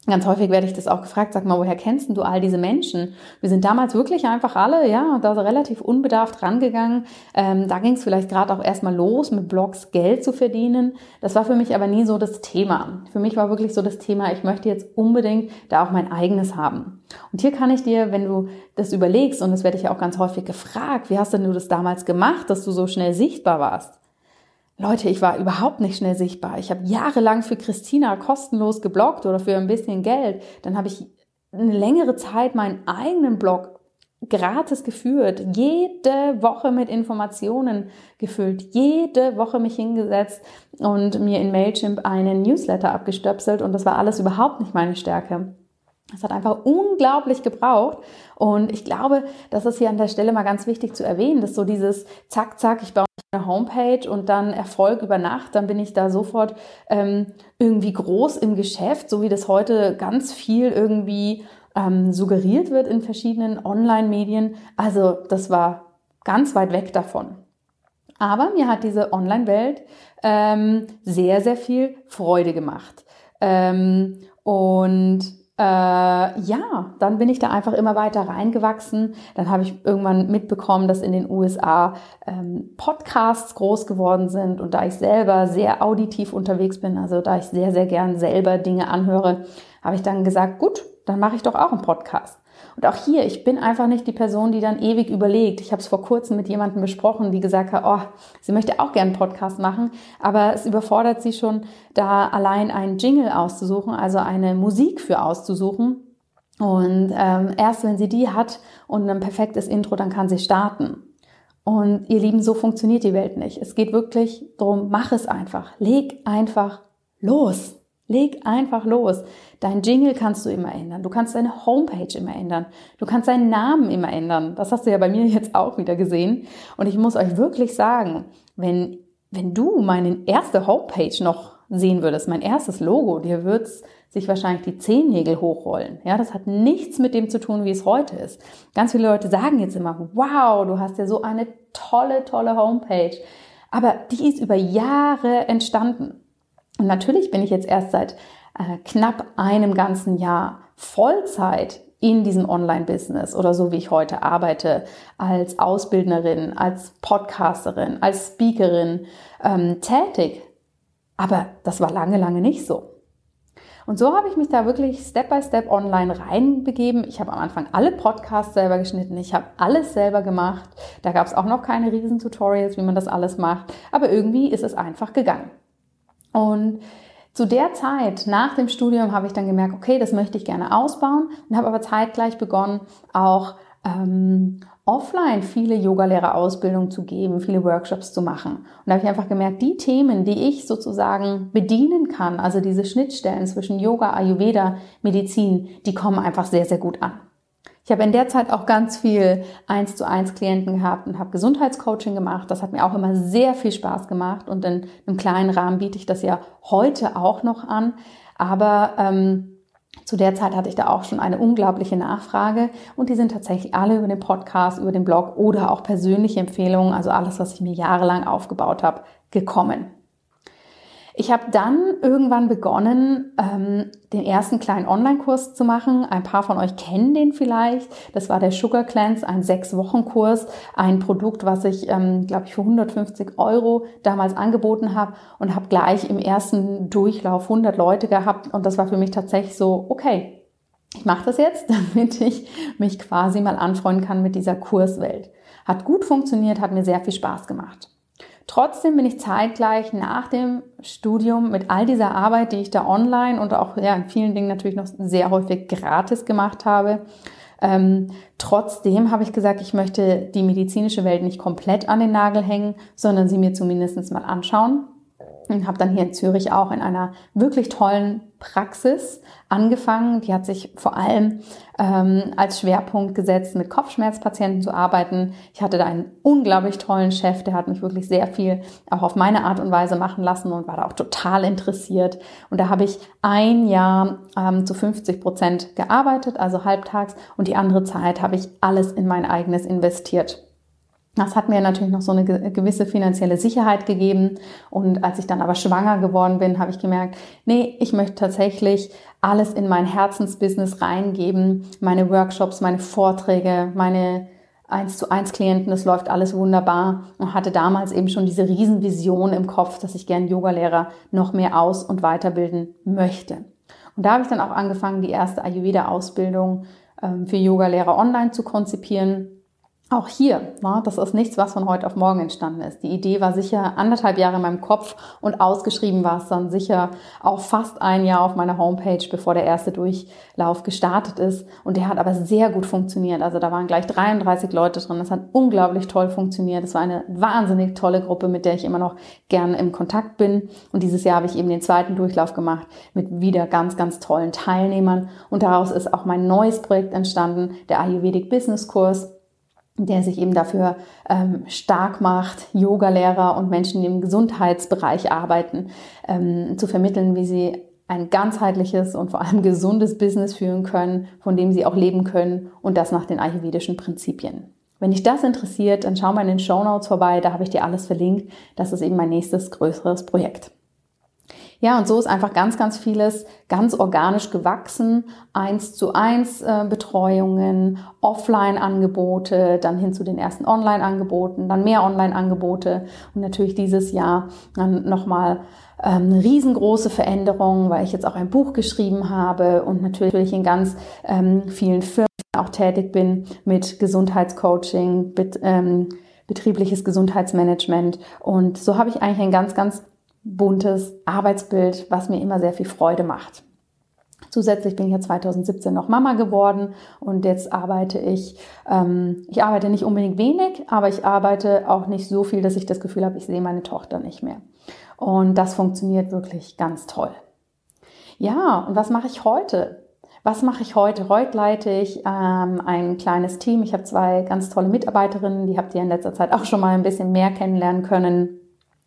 Ganz häufig werde ich das auch gefragt, sag mal, woher kennst du all diese Menschen? Wir sind damals wirklich einfach alle, ja, da relativ unbedarft rangegangen. Ähm, da ging es vielleicht gerade auch erstmal los, mit Blogs Geld zu verdienen. Das war für mich aber nie so das Thema. Für mich war wirklich so das Thema, ich möchte jetzt unbedingt da auch mein eigenes haben. Und hier kann ich dir, wenn du das überlegst, und das werde ich ja auch ganz häufig gefragt, wie hast denn du das damals gemacht, dass du so schnell sichtbar warst? Leute, ich war überhaupt nicht schnell sichtbar. Ich habe jahrelang für Christina kostenlos gebloggt oder für ein bisschen Geld. Dann habe ich eine längere Zeit meinen eigenen Blog gratis geführt, jede Woche mit Informationen gefüllt, jede Woche mich hingesetzt und mir in Mailchimp einen Newsletter abgestöpselt und das war alles überhaupt nicht meine Stärke. Es hat einfach unglaublich gebraucht. Und ich glaube, das ist hier an der Stelle mal ganz wichtig zu erwähnen, dass so dieses Zack, Zack, ich baue eine Homepage und dann Erfolg über Nacht, dann bin ich da sofort ähm, irgendwie groß im Geschäft, so wie das heute ganz viel irgendwie ähm, suggeriert wird in verschiedenen Online-Medien. Also das war ganz weit weg davon. Aber mir hat diese Online-Welt ähm, sehr, sehr viel Freude gemacht. Ähm, und äh, ja, dann bin ich da einfach immer weiter reingewachsen. Dann habe ich irgendwann mitbekommen, dass in den USA ähm, Podcasts groß geworden sind und da ich selber sehr auditiv unterwegs bin, also da ich sehr, sehr gern selber Dinge anhöre, habe ich dann gesagt, gut, dann mache ich doch auch einen Podcast. Und auch hier, ich bin einfach nicht die Person, die dann ewig überlegt. Ich habe es vor kurzem mit jemandem besprochen, die gesagt hat, oh, sie möchte auch gerne einen Podcast machen, aber es überfordert sie schon, da allein einen Jingle auszusuchen, also eine Musik für auszusuchen. Und ähm, erst wenn sie die hat und ein perfektes Intro, dann kann sie starten. Und ihr Lieben, so funktioniert die Welt nicht. Es geht wirklich darum, mach es einfach. Leg einfach los. Leg einfach los. Dein Jingle kannst du immer ändern. Du kannst deine Homepage immer ändern. Du kannst deinen Namen immer ändern. Das hast du ja bei mir jetzt auch wieder gesehen. Und ich muss euch wirklich sagen, wenn, wenn du meine erste Homepage noch sehen würdest, mein erstes Logo, dir wird's sich wahrscheinlich die Zehennägel hochrollen. Ja, das hat nichts mit dem zu tun, wie es heute ist. Ganz viele Leute sagen jetzt immer, wow, du hast ja so eine tolle, tolle Homepage. Aber die ist über Jahre entstanden. Und natürlich bin ich jetzt erst seit äh, knapp einem ganzen Jahr Vollzeit in diesem Online-Business oder so wie ich heute arbeite, als Ausbildnerin, als Podcasterin, als Speakerin ähm, tätig. Aber das war lange, lange nicht so. Und so habe ich mich da wirklich Step by Step online reinbegeben. Ich habe am Anfang alle Podcasts selber geschnitten, ich habe alles selber gemacht. Da gab es auch noch keine riesen Tutorials, wie man das alles macht. Aber irgendwie ist es einfach gegangen. Und zu der Zeit, nach dem Studium, habe ich dann gemerkt, okay, das möchte ich gerne ausbauen und habe aber zeitgleich begonnen, auch ähm, offline viele Yogalehrerausbildungen zu geben, viele Workshops zu machen. Und da habe ich einfach gemerkt, die Themen, die ich sozusagen bedienen kann, also diese Schnittstellen zwischen Yoga, Ayurveda, Medizin, die kommen einfach sehr, sehr gut an. Ich habe in der Zeit auch ganz viel eins zu eins Klienten gehabt und habe Gesundheitscoaching gemacht. Das hat mir auch immer sehr viel Spaß gemacht und in einem kleinen Rahmen biete ich das ja heute auch noch an. Aber ähm, Zu der Zeit hatte ich da auch schon eine unglaubliche Nachfrage und die sind tatsächlich alle über den Podcast, über den Blog oder auch persönliche Empfehlungen, also alles, was ich mir jahrelang aufgebaut habe, gekommen. Ich habe dann irgendwann begonnen, ähm, den ersten kleinen Online-Kurs zu machen. Ein paar von euch kennen den vielleicht. Das war der Sugar Cleanse, ein Sechs-Wochen-Kurs, ein Produkt, was ich, ähm, glaube ich, für 150 Euro damals angeboten habe und habe gleich im ersten Durchlauf 100 Leute gehabt. Und das war für mich tatsächlich so, okay, ich mache das jetzt, damit ich mich quasi mal anfreunden kann mit dieser Kurswelt. Hat gut funktioniert, hat mir sehr viel Spaß gemacht. Trotzdem bin ich zeitgleich nach dem Studium mit all dieser Arbeit, die ich da online und auch ja, in vielen Dingen natürlich noch sehr häufig gratis gemacht habe, ähm, trotzdem habe ich gesagt, ich möchte die medizinische Welt nicht komplett an den Nagel hängen, sondern sie mir zumindest mal anschauen. Und habe dann hier in Zürich auch in einer wirklich tollen Praxis angefangen. Die hat sich vor allem ähm, als Schwerpunkt gesetzt, mit Kopfschmerzpatienten zu arbeiten. Ich hatte da einen unglaublich tollen Chef, der hat mich wirklich sehr viel auch auf meine Art und Weise machen lassen und war da auch total interessiert. Und da habe ich ein Jahr ähm, zu 50 Prozent gearbeitet, also halbtags, und die andere Zeit habe ich alles in mein eigenes investiert. Das hat mir natürlich noch so eine gewisse finanzielle Sicherheit gegeben. Und als ich dann aber schwanger geworden bin, habe ich gemerkt, nee, ich möchte tatsächlich alles in mein Herzensbusiness reingeben. Meine Workshops, meine Vorträge, meine 1 zu 1 Klienten, das läuft alles wunderbar und hatte damals eben schon diese Riesenvision im Kopf, dass ich gern Yogalehrer noch mehr aus- und weiterbilden möchte. Und da habe ich dann auch angefangen, die erste Ayurveda-Ausbildung ähm, für Yogalehrer online zu konzipieren auch hier, ne, das ist nichts, was von heute auf morgen entstanden ist. Die Idee war sicher anderthalb Jahre in meinem Kopf und ausgeschrieben war es dann sicher auch fast ein Jahr auf meiner Homepage, bevor der erste Durchlauf gestartet ist. Und der hat aber sehr gut funktioniert. Also da waren gleich 33 Leute drin. Das hat unglaublich toll funktioniert. Es war eine wahnsinnig tolle Gruppe, mit der ich immer noch gerne im Kontakt bin. Und dieses Jahr habe ich eben den zweiten Durchlauf gemacht mit wieder ganz, ganz tollen Teilnehmern. Und daraus ist auch mein neues Projekt entstanden, der Ayurvedic Business Kurs der sich eben dafür ähm, stark macht, Yogalehrer und Menschen, die im Gesundheitsbereich arbeiten, ähm, zu vermitteln, wie sie ein ganzheitliches und vor allem gesundes Business führen können, von dem sie auch leben können und das nach den ayurvedischen Prinzipien. Wenn dich das interessiert, dann schau mal in den Show Notes vorbei, da habe ich dir alles verlinkt. Das ist eben mein nächstes größeres Projekt. Ja, und so ist einfach ganz, ganz vieles ganz organisch gewachsen. Eins zu eins äh, Betreuungen, Offline-Angebote, dann hin zu den ersten Online-Angeboten, dann mehr Online-Angebote und natürlich dieses Jahr dann nochmal ähm, eine riesengroße Veränderung, weil ich jetzt auch ein Buch geschrieben habe und natürlich in ganz ähm, vielen Firmen auch tätig bin mit Gesundheitscoaching, mit, ähm, betriebliches Gesundheitsmanagement. Und so habe ich eigentlich ein ganz, ganz buntes Arbeitsbild, was mir immer sehr viel Freude macht. Zusätzlich bin ich ja 2017 noch Mama geworden und jetzt arbeite ich, ähm, ich arbeite nicht unbedingt wenig, aber ich arbeite auch nicht so viel, dass ich das Gefühl habe, ich sehe meine Tochter nicht mehr. Und das funktioniert wirklich ganz toll. Ja, und was mache ich heute? Was mache ich heute? Heute leite ich ähm, ein kleines Team. Ich habe zwei ganz tolle Mitarbeiterinnen, die habt ihr in letzter Zeit auch schon mal ein bisschen mehr kennenlernen können.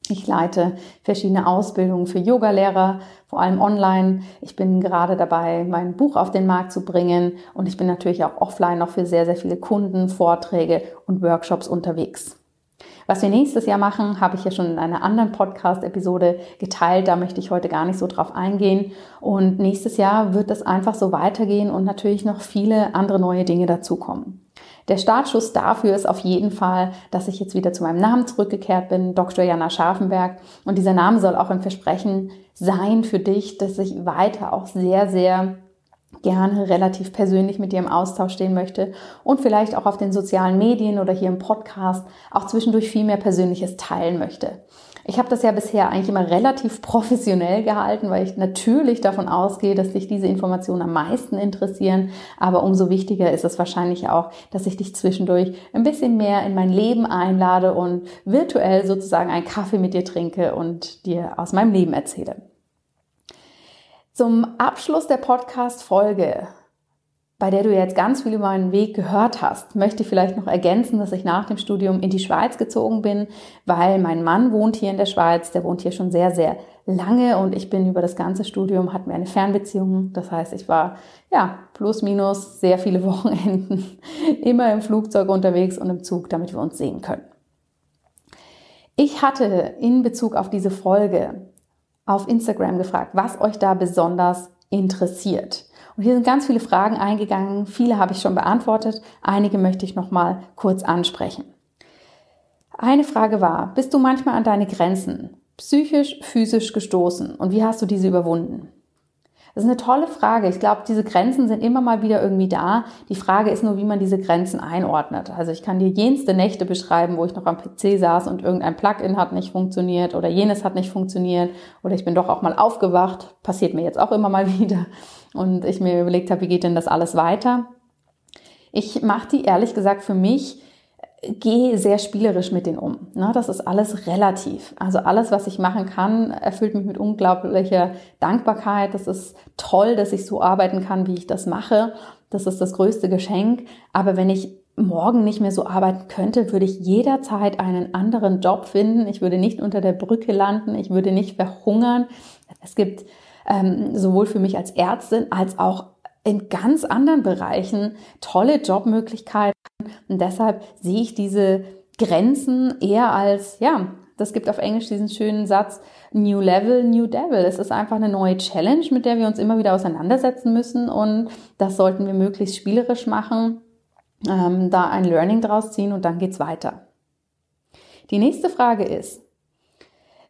Ich leite verschiedene Ausbildungen für Yogalehrer, vor allem online. Ich bin gerade dabei, mein Buch auf den Markt zu bringen und ich bin natürlich auch offline noch für sehr, sehr viele Kunden, Vorträge und Workshops unterwegs. Was wir nächstes Jahr machen, habe ich ja schon in einer anderen Podcast-Episode geteilt. Da möchte ich heute gar nicht so drauf eingehen. Und nächstes Jahr wird es einfach so weitergehen und natürlich noch viele andere neue Dinge dazukommen. Der Startschuss dafür ist auf jeden Fall, dass ich jetzt wieder zu meinem Namen zurückgekehrt bin, Dr. Jana Scharfenberg. Und dieser Name soll auch ein Versprechen sein für dich, dass ich weiter auch sehr, sehr gerne relativ persönlich mit dir im Austausch stehen möchte und vielleicht auch auf den sozialen Medien oder hier im Podcast auch zwischendurch viel mehr Persönliches teilen möchte. Ich habe das ja bisher eigentlich immer relativ professionell gehalten, weil ich natürlich davon ausgehe, dass dich diese Informationen am meisten interessieren. Aber umso wichtiger ist es wahrscheinlich auch, dass ich dich zwischendurch ein bisschen mehr in mein Leben einlade und virtuell sozusagen einen Kaffee mit dir trinke und dir aus meinem Leben erzähle. Zum Abschluss der Podcast-Folge bei der du jetzt ganz viel über meinen Weg gehört hast, möchte ich vielleicht noch ergänzen, dass ich nach dem Studium in die Schweiz gezogen bin, weil mein Mann wohnt hier in der Schweiz, der wohnt hier schon sehr, sehr lange und ich bin über das ganze Studium, hatten wir eine Fernbeziehung. Das heißt, ich war ja plus minus sehr viele Wochenenden immer im Flugzeug unterwegs und im Zug, damit wir uns sehen können. Ich hatte in Bezug auf diese Folge auf Instagram gefragt, was euch da besonders interessiert. Und hier sind ganz viele Fragen eingegangen. Viele habe ich schon beantwortet. Einige möchte ich noch mal kurz ansprechen. Eine Frage war, bist du manchmal an deine Grenzen psychisch, physisch gestoßen und wie hast du diese überwunden? Das ist eine tolle Frage. Ich glaube, diese Grenzen sind immer mal wieder irgendwie da. Die Frage ist nur, wie man diese Grenzen einordnet. Also ich kann dir jenste Nächte beschreiben, wo ich noch am PC saß und irgendein Plugin hat nicht funktioniert oder jenes hat nicht funktioniert oder ich bin doch auch mal aufgewacht. Passiert mir jetzt auch immer mal wieder. Und ich mir überlegt habe, wie geht denn das alles weiter? Ich mache die ehrlich gesagt für mich gehe sehr spielerisch mit denen um. Ne? Das ist alles relativ. Also alles, was ich machen kann, erfüllt mich mit unglaublicher Dankbarkeit. Das ist toll, dass ich so arbeiten kann, wie ich das mache. Das ist das größte Geschenk. Aber wenn ich morgen nicht mehr so arbeiten könnte, würde ich jederzeit einen anderen Job finden. Ich würde nicht unter der Brücke landen. Ich würde nicht verhungern. Es gibt ähm, sowohl für mich als Ärztin als auch in ganz anderen Bereichen tolle Jobmöglichkeiten. Und deshalb sehe ich diese Grenzen eher als, ja, das gibt auf Englisch diesen schönen Satz, New Level, New Devil. Es ist einfach eine neue Challenge, mit der wir uns immer wieder auseinandersetzen müssen. Und das sollten wir möglichst spielerisch machen, ähm, da ein Learning draus ziehen und dann geht's weiter. Die nächste Frage ist,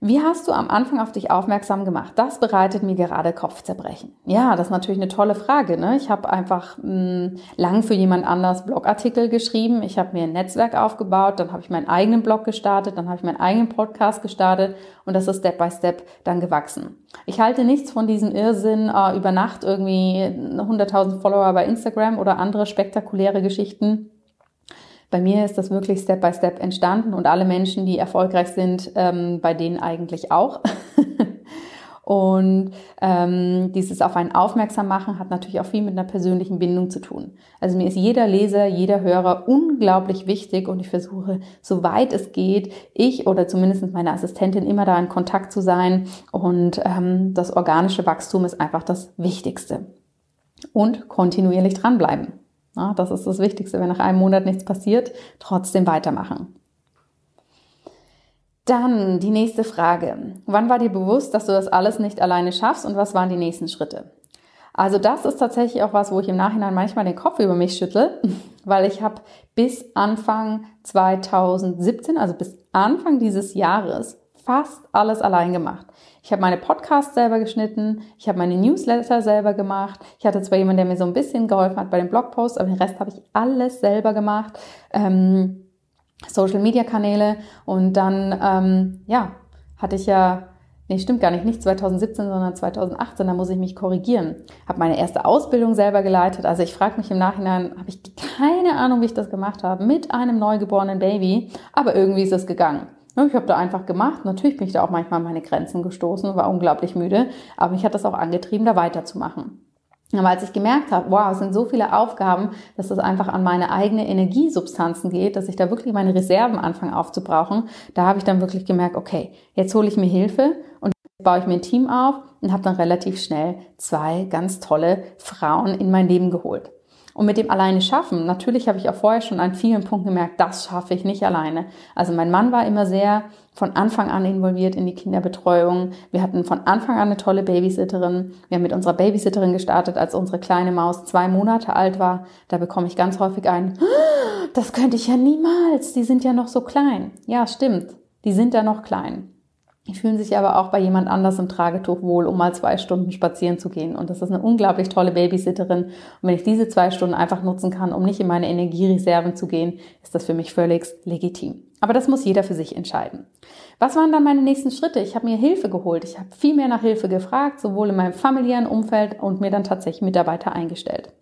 wie hast du am Anfang auf dich aufmerksam gemacht? Das bereitet mir gerade Kopfzerbrechen. Ja, das ist natürlich eine tolle Frage. Ne? Ich habe einfach mh, hm, lang für jemand anders Blogartikel geschrieben. Ich habe mir ein Netzwerk aufgebaut, dann habe ich meinen eigenen Blog gestartet, dann habe ich meinen eigenen Podcast gestartet und das ist Step by Step dann gewachsen. Ich halte nichts von diesem Irrsinn, äh, über Nacht irgendwie 100.000 Follower bei Instagram oder andere spektakuläre Geschichten bei mir ist das wirklich Step by Step entstanden und alle Menschen, die erfolgreich sind, ähm, bei denen eigentlich auch. und ähm, dieses auf einen aufmerksam machen hat natürlich auch viel mit einer persönlichen Bindung zu tun. Also mir ist jeder Leser, jeder Hörer unglaublich wichtig und ich versuche, soweit es geht, ich oder zumindest meine Assistentin immer da in Kontakt zu sein und ähm, das organische Wachstum ist einfach das Wichtigste. Und kontinuierlich dranbleiben. Ja, das ist das Wichtigste, wenn nach einem Monat nichts passiert, trotzdem weitermachen. Dann die nächste Frage. Wann war dir bewusst, dass du das alles nicht alleine schaffst und was waren die nächsten Schritte? Also das ist tatsächlich auch was, wo ich im Nachhinein manchmal den Kopf über mich schüttel, weil ich habe bis Anfang 2017, also bis Anfang dieses Jahres, fast alles allein gemacht. Ich habe meine Podcasts selber geschnitten, ich habe meine Newsletter selber gemacht. Ich hatte zwar jemanden, der mir so ein bisschen geholfen hat bei den Blogposts, aber den Rest habe ich alles selber gemacht. Ähm, Social Media Kanäle und dann, ähm, ja, hatte ich ja Nee, stimmt gar nicht, nicht 2017, sondern 2018, da muss ich mich korrigieren. Habe meine erste Ausbildung selber geleitet. Also ich frage mich im Nachhinein, habe ich keine Ahnung, wie ich das gemacht habe, mit einem neugeborenen Baby, aber irgendwie ist es gegangen. Ich habe da einfach gemacht. Natürlich bin ich da auch manchmal an meine Grenzen gestoßen war unglaublich müde, aber mich hat das auch angetrieben, da weiterzumachen. Aber als ich gemerkt habe, wow, es sind so viele Aufgaben, dass das einfach an meine eigene Energiesubstanzen geht, dass ich da wirklich meine Reserven anfange aufzubrauchen, da habe ich dann wirklich gemerkt, okay, jetzt hole ich mir Hilfe und baue ich mir ein Team auf und habe dann relativ schnell zwei ganz tolle Frauen in mein Leben geholt. Und mit dem alleine schaffen, natürlich habe ich auch vorher schon an vielen Punkten gemerkt, das schaffe ich nicht alleine. Also mein Mann war immer sehr von Anfang an involviert in die Kinderbetreuung. Wir hatten von Anfang an eine tolle Babysitterin. Wir haben mit unserer Babysitterin gestartet, als unsere kleine Maus zwei Monate alt war. Da bekomme ich ganz häufig ein, das könnte ich ja niemals, die sind ja noch so klein. Ja, stimmt, die sind ja noch klein. Fühlen sich aber auch bei jemand anders im Tragetuch wohl, um mal zwei Stunden spazieren zu gehen. Und das ist eine unglaublich tolle Babysitterin. Und wenn ich diese zwei Stunden einfach nutzen kann, um nicht in meine Energiereserven zu gehen, ist das für mich völlig legitim. Aber das muss jeder für sich entscheiden. Was waren dann meine nächsten Schritte? Ich habe mir Hilfe geholt. Ich habe viel mehr nach Hilfe gefragt, sowohl in meinem familiären Umfeld und mir dann tatsächlich Mitarbeiter eingestellt.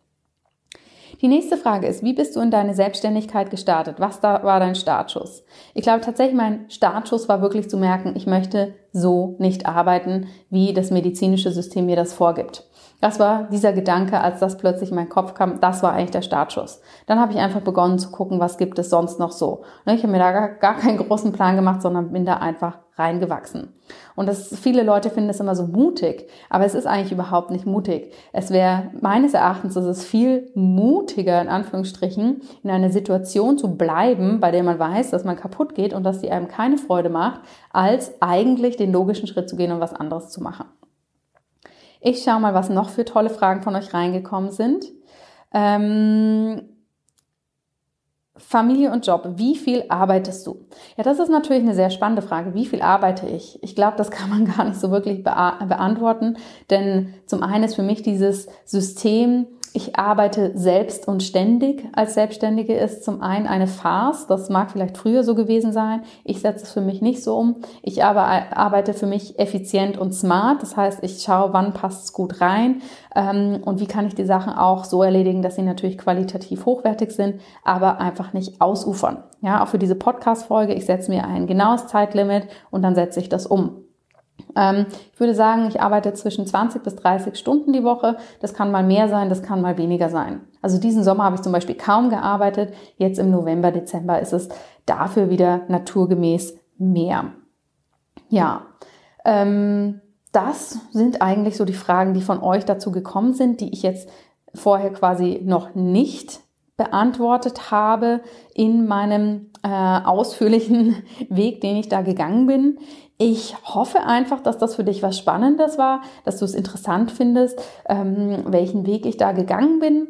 Die nächste Frage ist, wie bist du in deine Selbstständigkeit gestartet? Was da war dein Startschuss? Ich glaube tatsächlich, mein Startschuss war wirklich zu merken, ich möchte so nicht arbeiten, wie das medizinische System mir das vorgibt. Das war dieser Gedanke, als das plötzlich in meinen Kopf kam, das war eigentlich der Startschuss. Dann habe ich einfach begonnen zu gucken, was gibt es sonst noch so. Ne, ich habe mir da gar, keinen großen Plan gemacht, sondern bin da einfach reingewachsen. Und das, viele Leute finden das immer so mutig, aber es ist eigentlich überhaupt nicht mutig. Es wäre, meines Erachtens, ist es viel mutiger, in Anführungsstrichen, in einer Situation zu bleiben, bei der man weiß, dass man kaputt geht und dass die einem keine Freude macht, als eigentlich den logischen Schritt zu gehen und was anderes zu machen. Ich schaue mal, was noch für tolle Fragen von euch reingekommen sind. Ähm, Familie und Job, wie viel arbeitest du? Ja, das ist natürlich eine sehr spannende Frage. Wie viel arbeite ich? Ich glaube, das kann man gar nicht so wirklich beantworten, denn zum einen ist für mich dieses System ich arbeite selbst und ständig als Selbstständige ist zum einen eine Farce. Das mag vielleicht früher so gewesen sein. Ich setze es für mich nicht so um. Ich aber arbeite für mich effizient und smart. Das heißt, ich schaue, wann passt es gut rein ähm, und wie kann ich die Sachen auch so erledigen, dass sie natürlich qualitativ hochwertig sind, aber einfach nicht ausufern. Ja, auch für diese Podcast-Folge. Ich setze mir ein genaues Zeitlimit und dann setze ich das um. Ähm, ich würde sagen, ich arbeite zwischen 20 bis 30 Stunden die Woche. Das kann mal mehr sein, das kann mal weniger sein. Also diesen Sommer habe ich zum Beispiel kaum gearbeitet. Jetzt im November, Dezember ist es dafür wieder naturgemäß mehr. Ja, ähm, das sind eigentlich so die Fragen, die von euch dazu gekommen sind, die ich jetzt vorher quasi noch nicht beantwortet habe in meinem äh, ausführlichen Weg, den ich da gegangen bin. Ich hoffe einfach, dass das für dich was Spannendes war, dass du es interessant findest, ähm, welchen Weg ich da gegangen bin.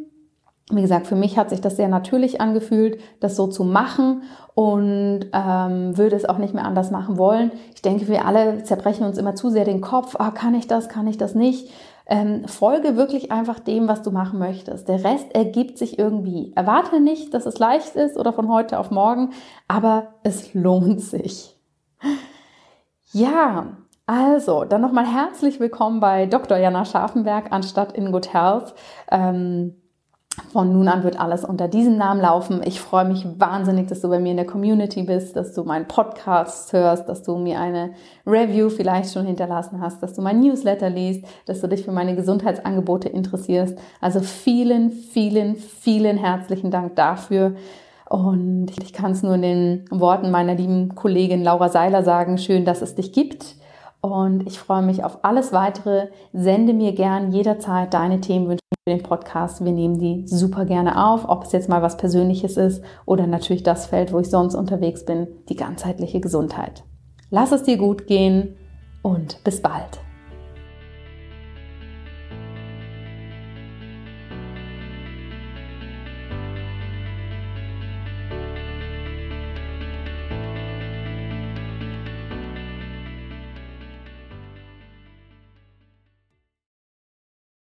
Wie gesagt, für mich hat sich das sehr natürlich angefühlt, das so zu machen und ähm, würde es auch nicht mehr anders machen wollen. Ich denke, wir alle zerbrechen uns immer zu sehr den Kopf. Ah, kann ich das, kann ich das nicht? Ähm, folge wirklich einfach dem, was du machen möchtest. Der Rest ergibt sich irgendwie. Erwarte nicht, dass es leicht ist oder von heute auf morgen, aber es lohnt sich. Ja, also, dann nochmal herzlich willkommen bei Dr. Jana Scharfenberg anstatt in Good Health. Ähm, von nun an wird alles unter diesem Namen laufen. Ich freue mich wahnsinnig, dass du bei mir in der Community bist, dass du meinen Podcast hörst, dass du mir eine Review vielleicht schon hinterlassen hast, dass du mein Newsletter liest, dass du dich für meine Gesundheitsangebote interessierst. Also vielen, vielen, vielen herzlichen Dank dafür. Und ich kann es nur in den Worten meiner lieben Kollegin Laura Seiler sagen, schön, dass es dich gibt. Und ich freue mich auf alles weitere. Sende mir gern jederzeit deine Themenwünsche für den Podcast. Wir nehmen die super gerne auf, ob es jetzt mal was Persönliches ist oder natürlich das Feld, wo ich sonst unterwegs bin, die ganzheitliche Gesundheit. Lass es dir gut gehen und bis bald.